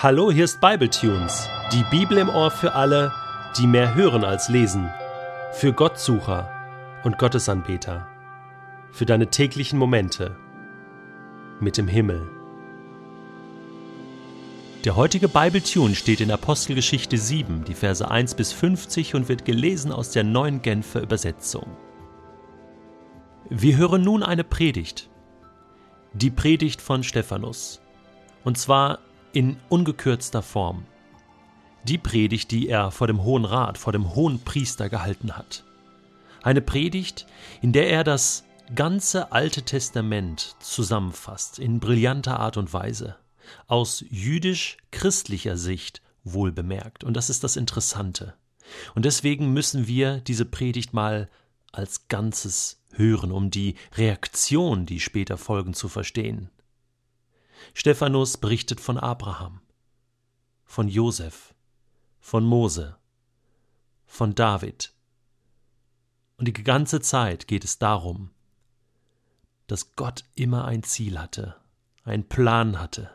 Hallo, hier ist Bibletunes, die Bibel im Ohr für alle, die mehr hören als lesen, für Gottsucher und Gottesanbeter, für deine täglichen Momente mit dem Himmel. Der heutige Bibletune steht in Apostelgeschichte 7, die Verse 1 bis 50 und wird gelesen aus der neuen Genfer Übersetzung. Wir hören nun eine Predigt, die Predigt von Stephanus, und zwar in ungekürzter Form. Die Predigt, die er vor dem Hohen Rat, vor dem Hohen Priester gehalten hat. Eine Predigt, in der er das ganze Alte Testament zusammenfasst, in brillanter Art und Weise, aus jüdisch-christlicher Sicht wohl bemerkt. Und das ist das Interessante. Und deswegen müssen wir diese Predigt mal als Ganzes hören, um die Reaktion, die später folgen, zu verstehen. Stephanus berichtet von Abraham, von Josef, von Mose, von David. Und die ganze Zeit geht es darum, dass Gott immer ein Ziel hatte, einen Plan hatte,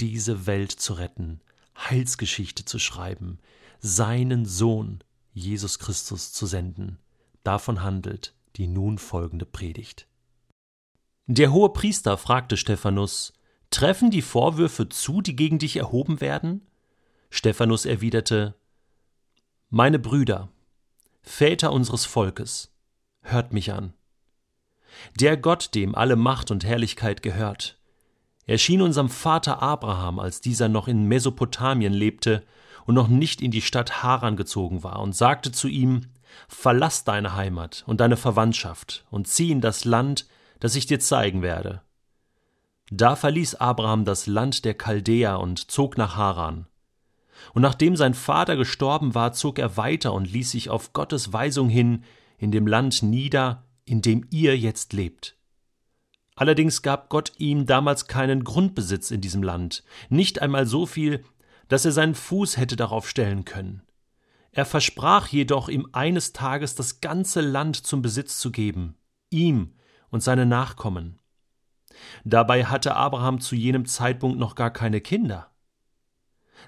diese Welt zu retten, Heilsgeschichte zu schreiben, seinen Sohn Jesus Christus zu senden. Davon handelt die nun folgende Predigt. Der hohe Priester fragte Stephanus, Treffen die Vorwürfe zu, die gegen dich erhoben werden? Stephanus erwiderte Meine Brüder, Väter unseres Volkes, hört mich an. Der Gott, dem alle Macht und Herrlichkeit gehört, erschien unserem Vater Abraham, als dieser noch in Mesopotamien lebte und noch nicht in die Stadt Haran gezogen war, und sagte zu ihm Verlass deine Heimat und deine Verwandtschaft und zieh in das Land, das ich dir zeigen werde. Da verließ Abraham das Land der Chaldäer und zog nach Haran. Und nachdem sein Vater gestorben war, zog er weiter und ließ sich auf Gottes Weisung hin in dem Land nieder, in dem ihr jetzt lebt. Allerdings gab Gott ihm damals keinen Grundbesitz in diesem Land, nicht einmal so viel, dass er seinen Fuß hätte darauf stellen können. Er versprach jedoch, ihm eines Tages das ganze Land zum Besitz zu geben, ihm und seine Nachkommen. Dabei hatte Abraham zu jenem Zeitpunkt noch gar keine Kinder.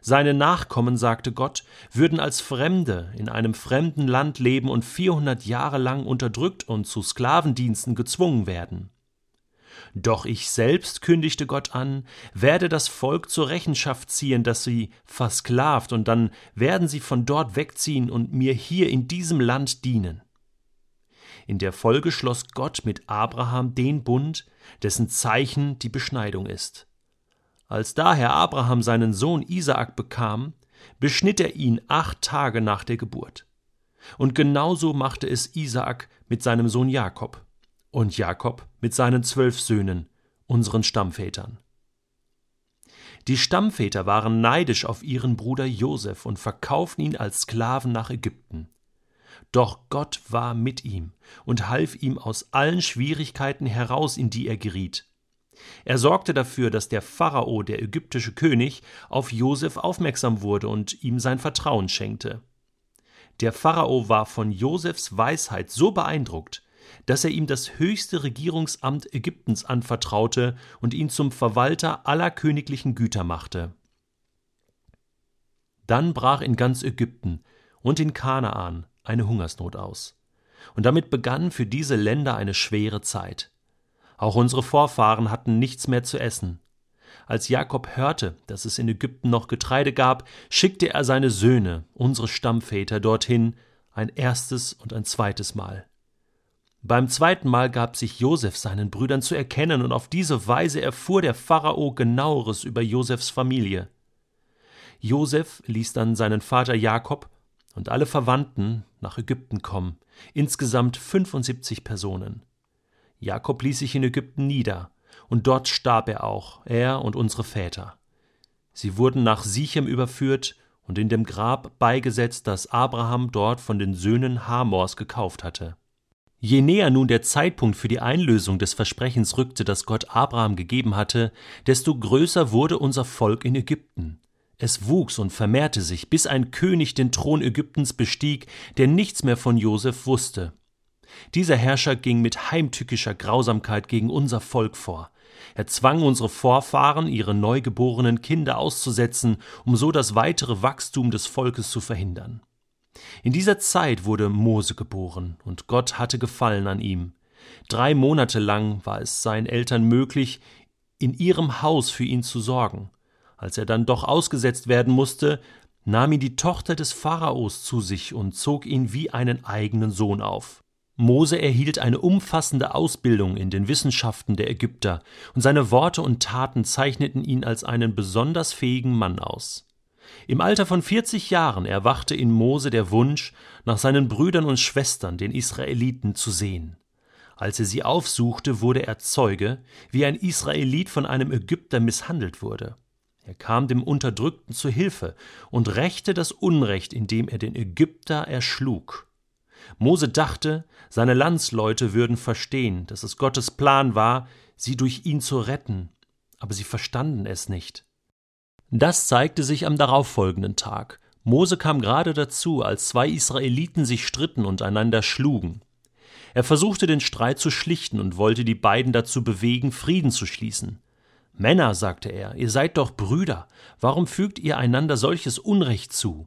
Seine Nachkommen, sagte Gott, würden als Fremde in einem fremden Land leben und vierhundert Jahre lang unterdrückt und zu Sklavendiensten gezwungen werden. Doch ich selbst, kündigte Gott an, werde das Volk zur Rechenschaft ziehen, das sie versklavt, und dann werden sie von dort wegziehen und mir hier in diesem Land dienen. In der Folge schloss Gott mit Abraham den Bund, dessen Zeichen die Beschneidung ist. Als daher Abraham seinen Sohn Isaak bekam, beschnitt er ihn acht Tage nach der Geburt. Und genauso machte es Isaak mit seinem Sohn Jakob und Jakob mit seinen zwölf Söhnen, unseren Stammvätern. Die Stammväter waren neidisch auf ihren Bruder Josef und verkauften ihn als Sklaven nach Ägypten. Doch Gott war mit ihm und half ihm aus allen Schwierigkeiten heraus, in die er geriet. Er sorgte dafür, dass der Pharao, der ägyptische König, auf Josef aufmerksam wurde und ihm sein Vertrauen schenkte. Der Pharao war von Josefs Weisheit so beeindruckt, dass er ihm das höchste Regierungsamt Ägyptens anvertraute und ihn zum Verwalter aller königlichen Güter machte. Dann brach in ganz Ägypten und in Kanaan eine Hungersnot aus. Und damit begann für diese Länder eine schwere Zeit. Auch unsere Vorfahren hatten nichts mehr zu essen. Als Jakob hörte, dass es in Ägypten noch Getreide gab, schickte er seine Söhne, unsere Stammväter, dorthin, ein erstes und ein zweites Mal. Beim zweiten Mal gab sich Josef seinen Brüdern zu erkennen, und auf diese Weise erfuhr der Pharao genaueres über Josefs Familie. Josef ließ dann seinen Vater Jakob und alle Verwandten nach Ägypten kommen, insgesamt 75 Personen. Jakob ließ sich in Ägypten nieder, und dort starb er auch, er und unsere Väter. Sie wurden nach Sichem überführt und in dem Grab beigesetzt, das Abraham dort von den Söhnen Hamors gekauft hatte. Je näher nun der Zeitpunkt für die Einlösung des Versprechens rückte, das Gott Abraham gegeben hatte, desto größer wurde unser Volk in Ägypten. Es wuchs und vermehrte sich, bis ein König den Thron Ägyptens bestieg, der nichts mehr von Josef wusste. Dieser Herrscher ging mit heimtückischer Grausamkeit gegen unser Volk vor. Er zwang unsere Vorfahren, ihre neugeborenen Kinder auszusetzen, um so das weitere Wachstum des Volkes zu verhindern. In dieser Zeit wurde Mose geboren, und Gott hatte Gefallen an ihm. Drei Monate lang war es seinen Eltern möglich, in ihrem Haus für ihn zu sorgen. Als er dann doch ausgesetzt werden musste, nahm ihn die Tochter des Pharaos zu sich und zog ihn wie einen eigenen Sohn auf. Mose erhielt eine umfassende Ausbildung in den Wissenschaften der Ägypter, und seine Worte und Taten zeichneten ihn als einen besonders fähigen Mann aus. Im Alter von vierzig Jahren erwachte in Mose der Wunsch, nach seinen Brüdern und Schwestern, den Israeliten, zu sehen. Als er sie aufsuchte, wurde er Zeuge, wie ein Israelit von einem Ägypter misshandelt wurde. Er kam dem Unterdrückten zu Hilfe und rächte das Unrecht, indem er den Ägypter erschlug. Mose dachte, seine Landsleute würden verstehen, dass es Gottes Plan war, sie durch ihn zu retten, aber sie verstanden es nicht. Das zeigte sich am darauffolgenden Tag. Mose kam gerade dazu, als zwei Israeliten sich stritten und einander schlugen. Er versuchte den Streit zu schlichten und wollte die beiden dazu bewegen, Frieden zu schließen. Männer, sagte er, ihr seid doch Brüder, warum fügt ihr einander solches Unrecht zu?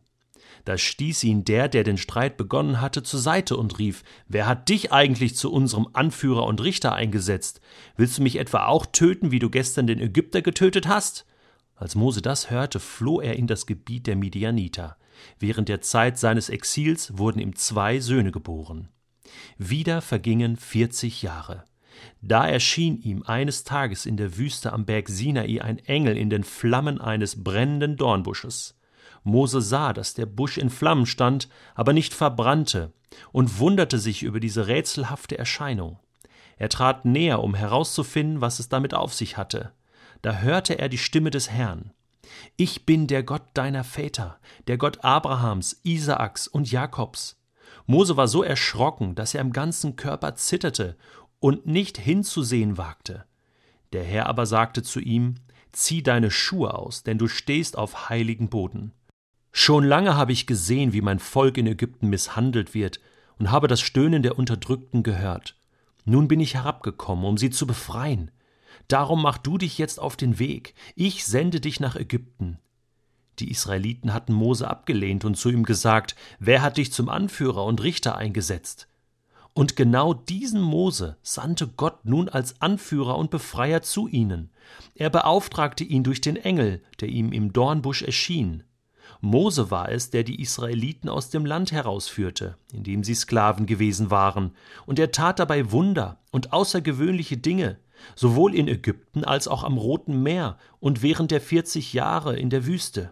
Da stieß ihn der, der den Streit begonnen hatte, zur Seite und rief Wer hat dich eigentlich zu unserem Anführer und Richter eingesetzt? Willst du mich etwa auch töten, wie du gestern den Ägypter getötet hast? Als Mose das hörte, floh er in das Gebiet der Midianiter. Während der Zeit seines Exils wurden ihm zwei Söhne geboren. Wieder vergingen vierzig Jahre. Da erschien ihm eines Tages in der Wüste am Berg Sinai ein Engel in den Flammen eines brennenden Dornbusches. Mose sah, dass der Busch in Flammen stand, aber nicht verbrannte, und wunderte sich über diese rätselhafte Erscheinung. Er trat näher, um herauszufinden, was es damit auf sich hatte. Da hörte er die Stimme des Herrn. Ich bin der Gott deiner Väter, der Gott Abrahams, Isaaks und Jakobs. Mose war so erschrocken, dass er im ganzen Körper zitterte und nicht hinzusehen wagte. Der Herr aber sagte zu ihm, Zieh deine Schuhe aus, denn du stehst auf heiligen Boden. Schon lange habe ich gesehen, wie mein Volk in Ägypten misshandelt wird, und habe das Stöhnen der Unterdrückten gehört. Nun bin ich herabgekommen, um sie zu befreien. Darum mach du dich jetzt auf den Weg, ich sende dich nach Ägypten. Die Israeliten hatten Mose abgelehnt und zu ihm gesagt, wer hat dich zum Anführer und Richter eingesetzt? Und genau diesen Mose sandte Gott nun als Anführer und Befreier zu ihnen. Er beauftragte ihn durch den Engel, der ihm im Dornbusch erschien. Mose war es, der die Israeliten aus dem Land herausführte, in dem sie Sklaven gewesen waren, und er tat dabei Wunder und außergewöhnliche Dinge, sowohl in Ägypten als auch am Roten Meer und während der vierzig Jahre in der Wüste.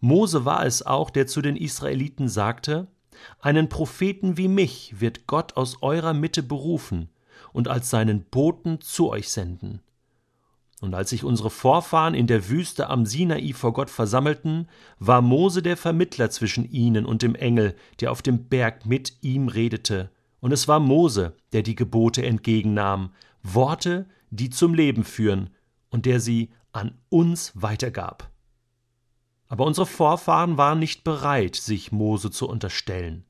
Mose war es auch, der zu den Israeliten sagte, einen Propheten wie mich wird Gott aus eurer Mitte berufen und als seinen Boten zu euch senden. Und als sich unsere Vorfahren in der Wüste am Sinai vor Gott versammelten, war Mose der Vermittler zwischen ihnen und dem Engel, der auf dem Berg mit ihm redete. Und es war Mose, der die Gebote entgegennahm, Worte, die zum Leben führen, und der sie an uns weitergab. Aber unsere Vorfahren waren nicht bereit, sich Mose zu unterstellen.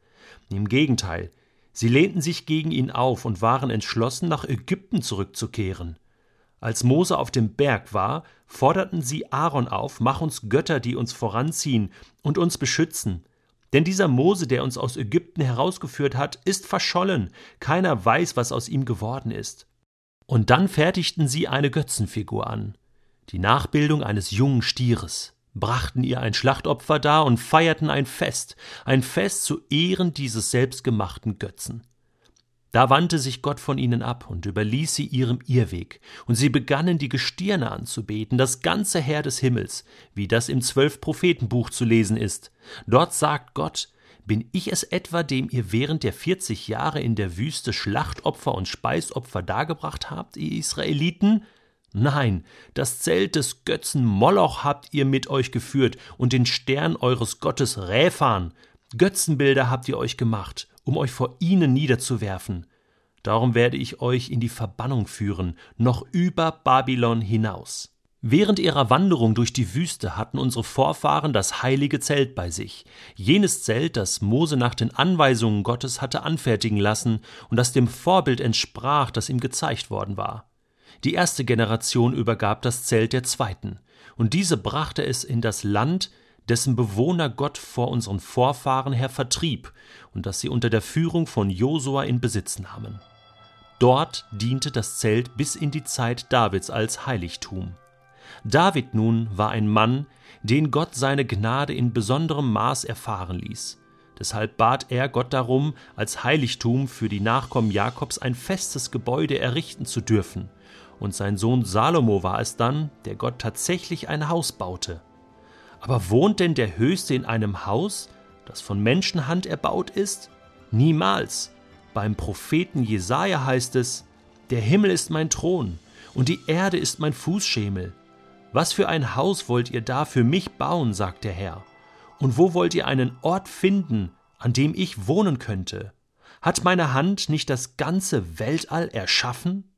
Im Gegenteil, sie lehnten sich gegen ihn auf und waren entschlossen, nach Ägypten zurückzukehren. Als Mose auf dem Berg war, forderten sie Aaron auf, mach uns Götter, die uns voranziehen und uns beschützen. Denn dieser Mose, der uns aus Ägypten herausgeführt hat, ist verschollen, keiner weiß, was aus ihm geworden ist. Und dann fertigten sie eine Götzenfigur an, die Nachbildung eines jungen Stieres brachten ihr ein Schlachtopfer dar und feierten ein Fest, ein Fest zu Ehren dieses selbstgemachten Götzen. Da wandte sich Gott von ihnen ab und überließ sie ihrem Irrweg, und sie begannen die Gestirne anzubeten, das ganze Heer des Himmels, wie das im Zwölf-Prophetenbuch zu lesen ist. Dort sagt Gott, bin ich es etwa, dem ihr während der vierzig Jahre in der Wüste Schlachtopfer und Speisopfer dargebracht habt, ihr Israeliten? Nein, das Zelt des Götzen Moloch habt ihr mit euch geführt und den Stern eures Gottes Räfan. Götzenbilder habt ihr euch gemacht, um euch vor ihnen niederzuwerfen. Darum werde ich euch in die Verbannung führen, noch über Babylon hinaus. Während ihrer Wanderung durch die Wüste hatten unsere Vorfahren das heilige Zelt bei sich, jenes Zelt, das Mose nach den Anweisungen Gottes hatte anfertigen lassen und das dem Vorbild entsprach, das ihm gezeigt worden war. Die erste Generation übergab das Zelt der zweiten, und diese brachte es in das Land, dessen Bewohner Gott vor unseren Vorfahren her vertrieb und das sie unter der Führung von Josua in Besitz nahmen. Dort diente das Zelt bis in die Zeit Davids als Heiligtum. David nun war ein Mann, den Gott seine Gnade in besonderem Maß erfahren ließ. Deshalb bat er Gott darum, als Heiligtum für die Nachkommen Jakobs ein festes Gebäude errichten zu dürfen. Und sein Sohn Salomo war es dann, der Gott tatsächlich ein Haus baute. Aber wohnt denn der Höchste in einem Haus, das von Menschenhand erbaut ist? Niemals. Beim Propheten Jesaja heißt es: Der Himmel ist mein Thron und die Erde ist mein Fußschemel. Was für ein Haus wollt ihr da für mich bauen, sagt der Herr? Und wo wollt ihr einen Ort finden, an dem ich wohnen könnte? Hat meine Hand nicht das ganze Weltall erschaffen?